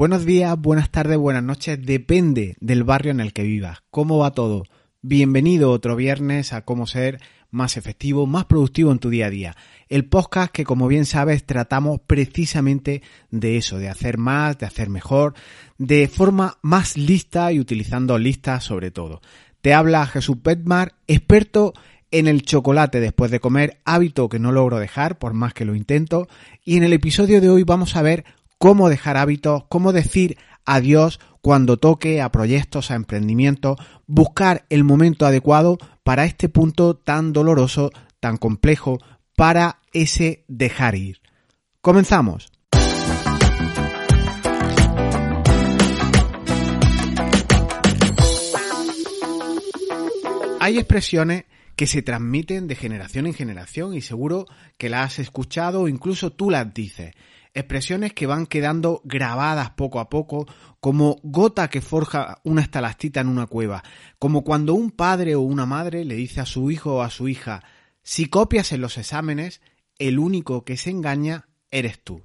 Buenos días, buenas tardes, buenas noches, depende del barrio en el que vivas. ¿Cómo va todo? Bienvenido otro viernes a cómo ser más efectivo, más productivo en tu día a día. El podcast que como bien sabes tratamos precisamente de eso, de hacer más, de hacer mejor, de forma más lista y utilizando listas sobre todo. Te habla Jesús Petmar, experto en el chocolate después de comer, hábito que no logro dejar por más que lo intento, y en el episodio de hoy vamos a ver cómo dejar hábitos, cómo decir adiós cuando toque a proyectos, a emprendimientos, buscar el momento adecuado para este punto tan doloroso, tan complejo, para ese dejar ir. Comenzamos. Hay expresiones que se transmiten de generación en generación y seguro que las has escuchado o incluso tú las dices expresiones que van quedando grabadas poco a poco, como gota que forja una estalactita en una cueva, como cuando un padre o una madre le dice a su hijo o a su hija, si copias en los exámenes, el único que se engaña eres tú.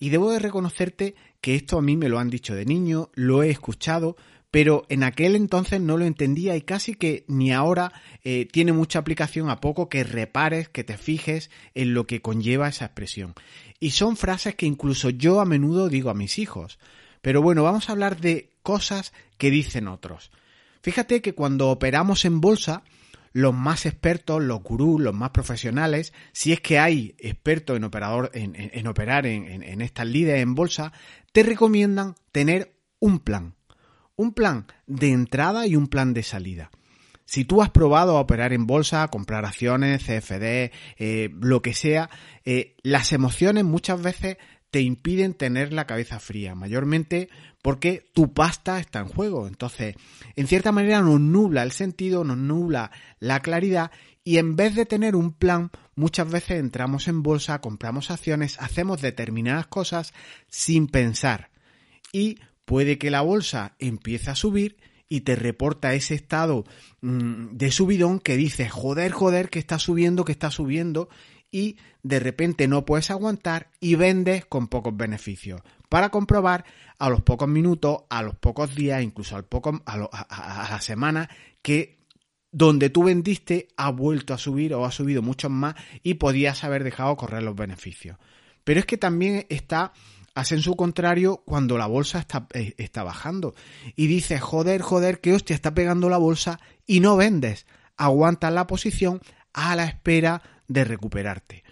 Y debo de reconocerte que esto a mí me lo han dicho de niño, lo he escuchado, pero en aquel entonces no lo entendía y casi que ni ahora eh, tiene mucha aplicación a poco que repares, que te fijes en lo que conlleva esa expresión. Y son frases que incluso yo a menudo digo a mis hijos. Pero bueno, vamos a hablar de cosas que dicen otros. Fíjate que cuando operamos en bolsa, los más expertos, los gurús, los más profesionales, si es que hay expertos en, operador, en, operar en, en estas líderes en bolsa, te recomiendan tener un plan un plan de entrada y un plan de salida. Si tú has probado a operar en bolsa, a comprar acciones, CFD, eh, lo que sea, eh, las emociones muchas veces te impiden tener la cabeza fría, mayormente porque tu pasta está en juego. Entonces, en cierta manera nos nubla el sentido, nos nubla la claridad y en vez de tener un plan, muchas veces entramos en bolsa, compramos acciones, hacemos determinadas cosas sin pensar. Y puede que la bolsa empiece a subir y te reporta ese estado mm, de subidón que dice, joder, joder, que está subiendo, que está subiendo, y de repente no puedes aguantar y vendes con pocos beneficios. Para comprobar a los pocos minutos, a los pocos días, incluso al poco, a, a la semana, que donde tú vendiste ha vuelto a subir o ha subido mucho más y podías haber dejado correr los beneficios. Pero es que también está hacen su contrario cuando la bolsa está, eh, está bajando. Y dices, joder, joder, que hostia, está pegando la bolsa y no vendes. Aguantas la posición a la espera de recuperarte.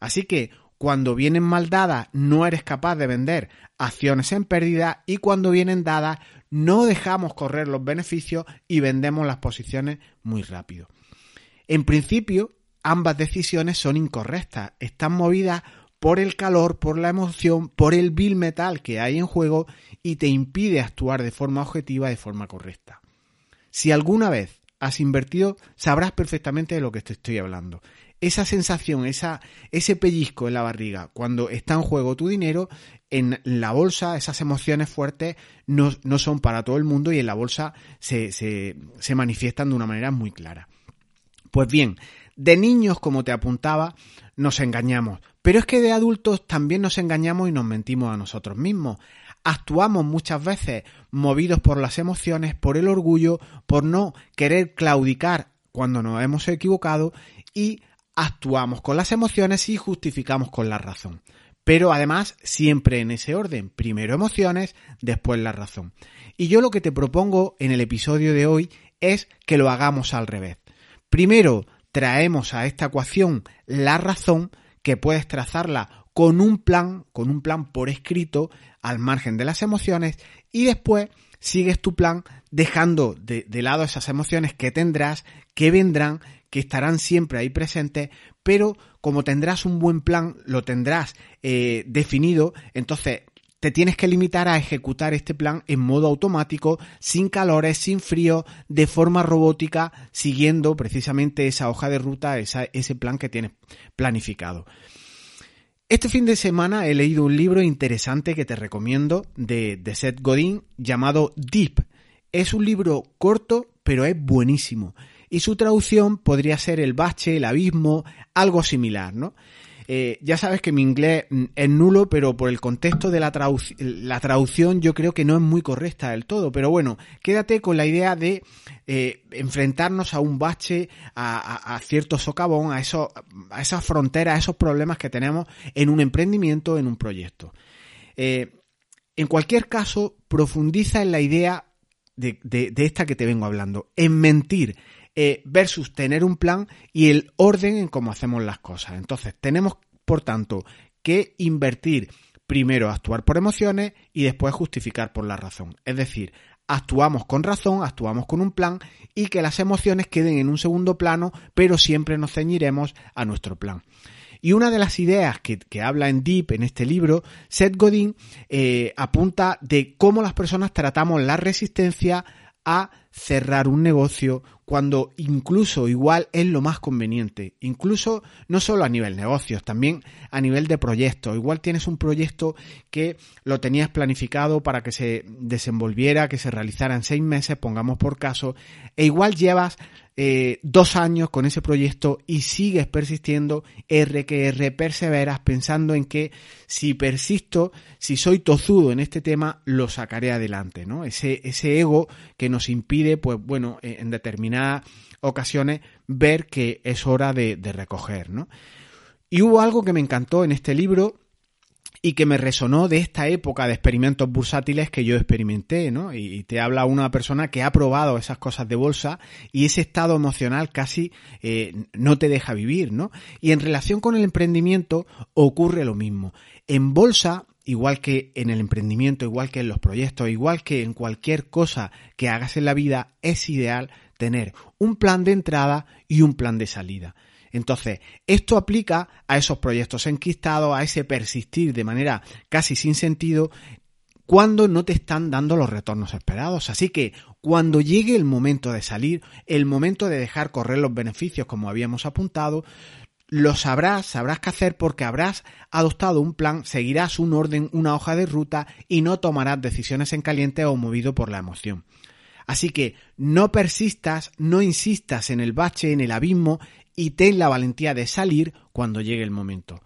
Así que cuando vienen mal dadas no eres capaz de vender acciones en pérdida y cuando vienen dadas no dejamos correr los beneficios y vendemos las posiciones muy rápido. En principio, ambas decisiones son incorrectas, están movidas por el calor, por la emoción, por el bill metal que hay en juego y te impide actuar de forma objetiva, de forma correcta. Si alguna vez has invertido, sabrás perfectamente de lo que te estoy hablando. Esa sensación, esa, ese pellizco en la barriga, cuando está en juego tu dinero, en la bolsa esas emociones fuertes no, no son para todo el mundo y en la bolsa se, se, se manifiestan de una manera muy clara. Pues bien, de niños, como te apuntaba, nos engañamos. Pero es que de adultos también nos engañamos y nos mentimos a nosotros mismos. Actuamos muchas veces movidos por las emociones, por el orgullo, por no querer claudicar cuando nos hemos equivocado y actuamos con las emociones y justificamos con la razón. Pero además siempre en ese orden, primero emociones, después la razón. Y yo lo que te propongo en el episodio de hoy es que lo hagamos al revés. Primero traemos a esta ecuación la razón, que puedes trazarla con un plan, con un plan por escrito, al margen de las emociones, y después sigues tu plan dejando de, lado esas emociones que tendrás, que vendrán, que estarán siempre ahí presentes, pero como tendrás un buen plan, lo tendrás eh, definido, entonces te tienes que limitar a ejecutar este plan en modo automático, sin calores, sin frío, de forma robótica, siguiendo precisamente esa hoja de ruta, ese plan que tienes planificado. Este fin de semana he leído un libro interesante que te recomiendo de, de Seth Godin llamado Deep. Es un libro corto, pero es buenísimo. Y su traducción podría ser el bache, el abismo, algo similar, ¿no? Eh, ya sabes que mi inglés mm, es nulo, pero por el contexto de la, la, traducción yo creo que no es muy correcta del todo. Pero bueno, quédate con la idea de eh, enfrentarnos a un bache, a, cierto socavón, a, eso, a esas fronteras, a esos problemas que tenemos en un emprendimiento, en un proyecto. Eh, en cualquier caso, profundiza en la idea de, de, esta que te vengo hablando, en mentir, eh, versus tener un plan y el orden en cómo hacemos las cosas. Entonces, tenemos, por tanto, que invertir primero actuar por emociones y después justificar por la razón. Es decir, actuamos con razón, actuamos con un plan y que las emociones queden en un segundo plano, pero siempre nos ceñiremos a nuestro plan. Y una de las ideas que, habla en Deep, en este libro, Seth Godin eh, apunta de cómo las personas tratamos la resistencia a cerrar un negocio cuando incluso igual es lo más conveniente, incluso no solo a nivel negocios, también a nivel de proyectos. Igual tienes un proyecto que lo tenías planificado para que se desenvolviera, que se realizara en seis meses, pongamos por caso, e igual llevas eh, dos años con ese proyecto y sigues persistiendo, R que perseveras pensando en que si persisto, si soy tozudo en este tema, lo sacaré adelante, ¿no? Ese, ese ego que nos impide, pues bueno, en determinadas ocasiones ver que es hora de, de recoger, ¿no? Y hubo algo que me encantó en este libro y que me resonó de esta época de experimentos bursátiles que yo experimenté, ¿no? Y, te habla una persona que ha probado esas cosas de bolsa y ese estado emocional casi eh, no te deja vivir, ¿no? Y en relación con el emprendimiento ocurre lo mismo. En bolsa igual que en el emprendimiento, igual que en los proyectos, igual que en cualquier cosa que hagas en la vida, es ideal tener un plan de entrada y un plan de salida. Entonces, esto aplica a esos proyectos enquistados, a ese persistir de manera casi sin sentido cuando no te están dando los retornos esperados. Así que cuando llegue el momento de salir, el momento de dejar correr los beneficios como habíamos apuntado, lo sabrás, sabrás qué hacer porque habrás adoptado un plan, seguirás un orden, una hoja de ruta y no tomarás decisiones en caliente o movido por la emoción. Así que no persistas, no insistas en el bache, en el abismo y ten la valentía de salir cuando llegue el momento.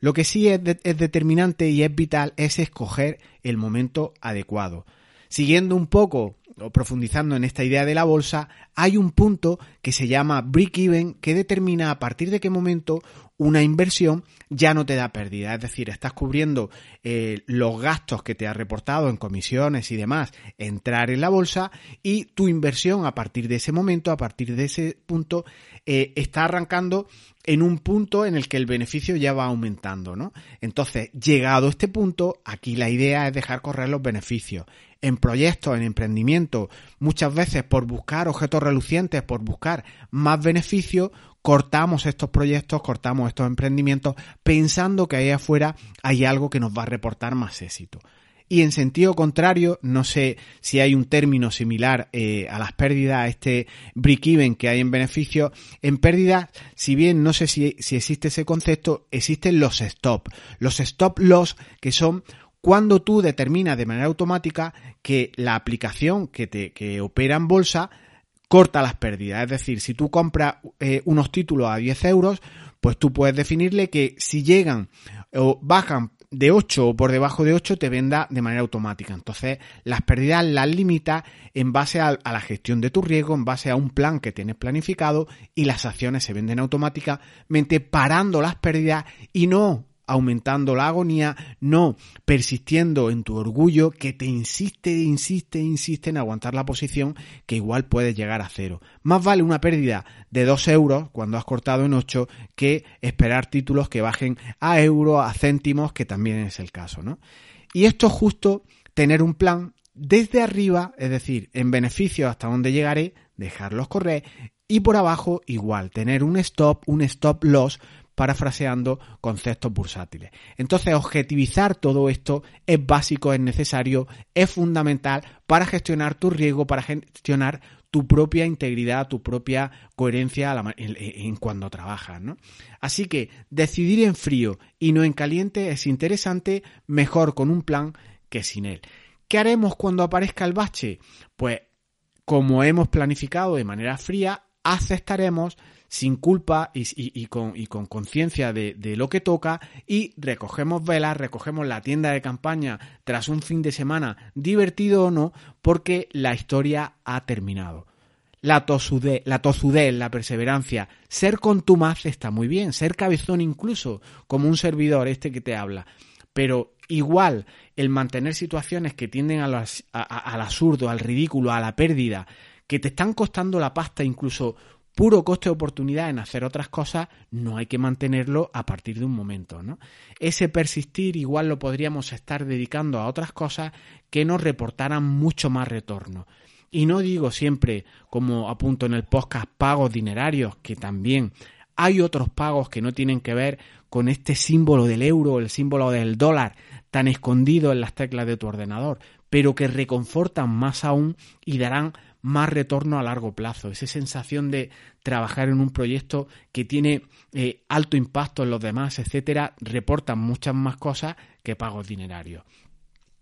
Lo que sí es, determinante y es vital es escoger el momento adecuado. Siguiendo un poco o profundizando en esta idea de la bolsa, hay un punto que se llama break-even que determina a partir de qué momento una inversión ya no te da pérdida. Es decir, estás cubriendo eh, los gastos que te ha reportado en comisiones y demás, entrar en la bolsa y tu inversión a partir de ese momento, a partir de ese punto, eh, está arrancando en un punto en el que el beneficio ya va aumentando, ¿no? Entonces, llegado este punto, aquí la idea es dejar correr los beneficios. En proyectos, en emprendimiento, muchas veces por buscar objetos relucientes, por buscar más beneficios, cortamos estos proyectos, cortamos estos emprendimientos, pensando que ahí afuera hay algo que nos va a reportar más éxito. Y en sentido contrario, no sé si hay un término similar eh, a las pérdidas, a este break-even que hay en beneficio. En pérdidas, si bien no sé si, si existe ese concepto, existen los stop. Los stop loss, que son cuando tú determinas de manera automática que la aplicación que te que opera en bolsa corta las pérdidas. Es decir, si tú compras eh, unos títulos a 10 euros, pues tú puedes definirle que si llegan o bajan de 8 o por debajo de 8 te venda de manera automática. Entonces, las pérdidas las limita en base a, a, la gestión de tu riesgo, en base a un plan que tienes planificado y las acciones se venden automáticamente parando las pérdidas y no aumentando la agonía, no persistiendo en tu orgullo que te insiste, insiste, insiste en aguantar la posición que igual puedes llegar a cero. Más vale una pérdida de 2 euros cuando has cortado en 8 que esperar títulos que bajen a euros, a céntimos, que también es el caso, ¿no? Y esto es justo tener un plan desde arriba, es decir, en beneficio hasta donde llegaré, dejarlos correr y por abajo igual, tener un stop, un stop loss parafraseando conceptos bursátiles. Entonces, objetivizar todo esto es básico, es necesario, es fundamental para gestionar tu riesgo, para gestionar tu propia integridad, tu propia coherencia en cuando trabajas, ¿no? Así que decidir en frío y no en caliente es interesante, mejor con un plan que sin él. ¿Qué haremos cuando aparezca el bache? Pues como hemos planificado de manera fría, aceptaremos sin culpa y, con, conciencia de, lo que toca y recogemos velas, recogemos la tienda de campaña tras un fin de semana divertido o no, porque la historia ha terminado. La tosudez, la la perseverancia, ser contumaz está muy bien, ser cabezón incluso, como un servidor este que te habla, pero igual el mantener situaciones que tienden al absurdo, al ridículo, a la pérdida, que te están costando la pasta, incluso puro coste de oportunidad en hacer otras cosas, no hay que mantenerlo a partir de un momento, ¿no? Ese persistir igual lo podríamos estar dedicando a otras cosas que nos reportaran mucho más retorno. Y no digo siempre, como apunto en el podcast, pagos dinerarios, que también hay otros pagos que no tienen que ver con este símbolo del euro, el símbolo del dólar, tan escondido en las teclas de tu ordenador, pero que reconfortan más aún y darán más retorno a largo plazo. Esa sensación de trabajar en un proyecto que tiene eh, alto impacto en los demás, etcétera, reportan muchas más cosas que pagos dinerarios.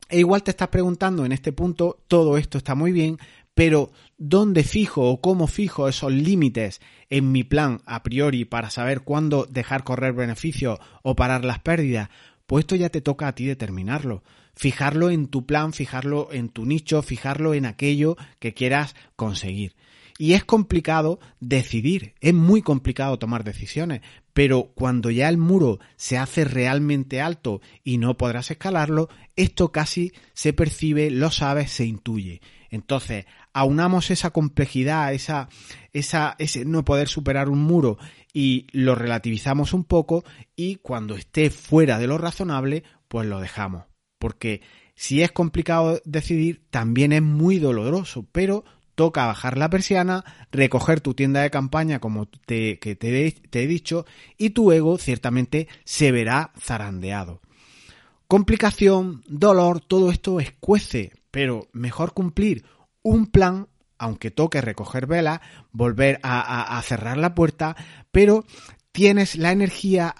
E igual te estás preguntando en este punto, todo esto está muy bien, pero ¿dónde fijo o cómo fijo esos límites en mi plan a priori para saber cuándo dejar correr beneficios o parar las pérdidas? Pues esto ya te toca a ti determinarlo. Fijarlo en tu plan, fijarlo en tu nicho, fijarlo en aquello que quieras conseguir. Y es complicado decidir, es muy complicado tomar decisiones, pero cuando ya el muro se hace realmente alto y no podrás escalarlo, esto casi se percibe, lo sabes, se intuye. Entonces, aunamos esa complejidad, esa, esa, ese no poder superar un muro y lo relativizamos un poco y cuando esté fuera de lo razonable, pues lo dejamos. Porque si es complicado decidir, también es muy doloroso, pero toca bajar la persiana, recoger tu tienda de campaña como te, he dicho y tu ego ciertamente se verá zarandeado. Complicación, dolor, todo esto escuece, pero mejor cumplir un plan, aunque toque recoger vela, volver a, cerrar la puerta, pero tienes la energía,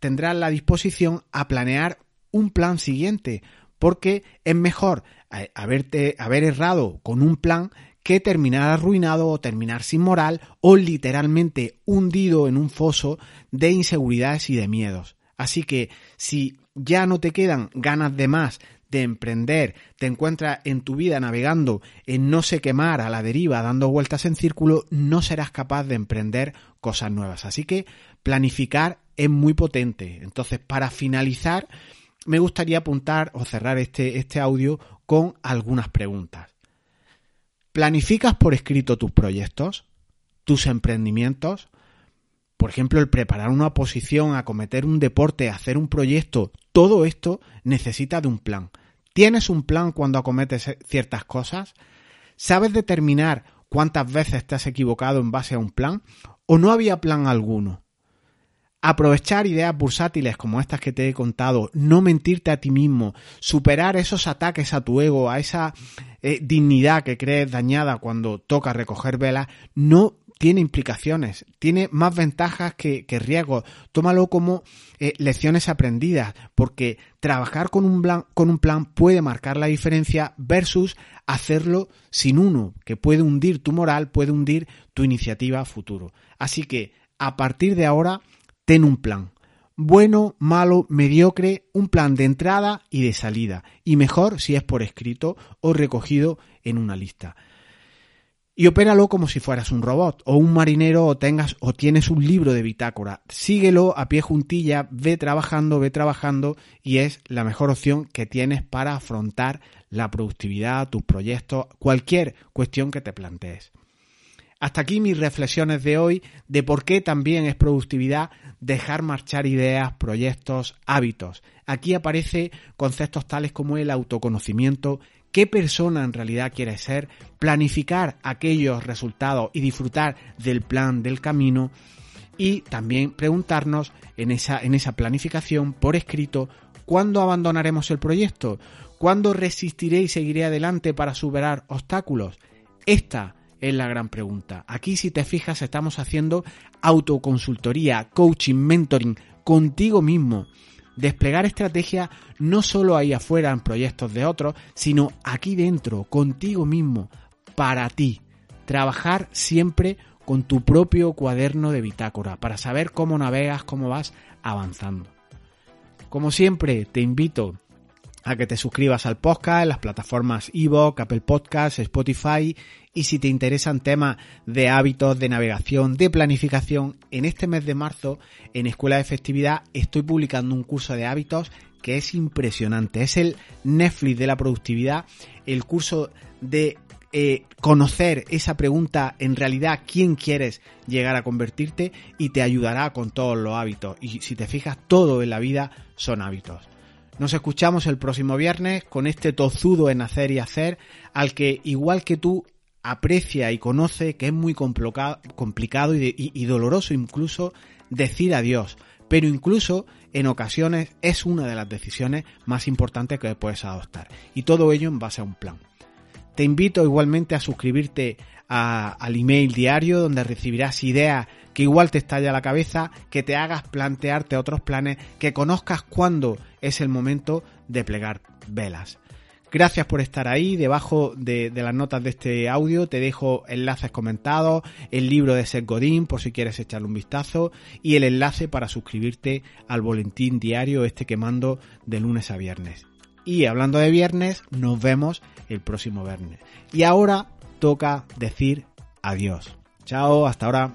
tendrás la disposición a planear un plan siguiente, porque es mejor eh, haberte, haber errado con un plan que terminar arruinado o terminar sin moral o literalmente hundido en un foso de inseguridades y de miedos. Así que si ya no te quedan ganas de más de emprender, te encuentras en tu vida navegando en no sé quemar a la deriva, dando vueltas en círculo, no serás capaz de emprender cosas nuevas. Así que planificar es muy potente. Entonces, para finalizar, me gustaría apuntar o cerrar este, este audio con algunas preguntas. ¿Planificas por escrito tus proyectos? ¿Tus emprendimientos? Por ejemplo, el preparar una posición, acometer un deporte, hacer un proyecto, todo esto necesita de un plan. ¿Tienes un plan cuando acometes ciertas cosas? ¿Sabes determinar cuántas veces te has equivocado en base a un plan? ¿O no había plan alguno? Aprovechar ideas bursátiles como estas que te he contado, no mentirte a ti mismo, superar esos ataques a tu ego, a esa eh, dignidad que crees dañada cuando toca recoger velas, no tiene implicaciones, tiene más ventajas que, riesgos. Tómalo como eh, lecciones aprendidas, porque trabajar con un, plan, con un plan puede marcar la diferencia versus hacerlo sin uno, que puede hundir tu moral, puede hundir tu iniciativa futuro. Así que, a partir de ahora, ten un plan. Bueno, malo, mediocre, un plan de entrada y de salida. Y mejor si es por escrito o recogido en una lista y opéralo como si fueras un robot o un marinero o tengas o tienes un libro de bitácora. Síguelo a pie juntilla, ve trabajando, ve trabajando y es la mejor opción que tienes para afrontar la productividad, tus proyectos, cualquier cuestión que te plantees. Hasta aquí mis reflexiones de hoy de por qué también es productividad dejar marchar ideas, proyectos, hábitos. Aquí aparece conceptos tales como el autoconocimiento, qué persona en realidad quieres ser, planificar aquellos resultados y disfrutar del plan del camino y también preguntarnos en esa, en esa planificación por escrito cuándo abandonaremos el proyecto, cuándo resistiré y seguiré adelante para superar obstáculos. Esta es la gran pregunta. Aquí si te fijas estamos haciendo autoconsultoría, coaching, mentoring contigo mismo desplegar estrategia no solo ahí afuera en proyectos de otros, sino aquí dentro, contigo mismo, para ti. Trabajar siempre con tu propio cuaderno de bitácora para saber cómo navegas, cómo vas avanzando. Como siempre, te invito a que te suscribas al podcast las plataformas Evox, Apple Podcasts, Spotify y si te interesan temas de hábitos, de navegación, de planificación, en este mes de marzo en Escuela de Efectividad estoy publicando un curso de hábitos que es impresionante. Es el Netflix de la productividad, el curso de eh, conocer esa pregunta en realidad quién quieres llegar a convertirte y te ayudará con todos los hábitos. Y si te fijas, todo en la vida son hábitos. Nos escuchamos el próximo viernes con este tozudo en hacer y hacer, al que igual que tú aprecia y conoce que es muy complicado y, doloroso incluso decir adiós, pero incluso en ocasiones es una de las decisiones más importantes que puedes adoptar. Y todo ello en base a un plan. Te invito igualmente a suscribirte al email diario donde recibirás ideas que igual te estalla la cabeza, que te hagas plantearte otros planes, que conozcas cuándo es el momento de plegar velas. Gracias por estar ahí. Debajo de, las notas de este audio te dejo enlaces comentados, el libro de Seth Godin por si quieres echarle un vistazo y el enlace para suscribirte al boletín diario este que mando de lunes a viernes. Y hablando de viernes, nos vemos el próximo viernes. Y ahora toca decir adiós. Chao, hasta ahora.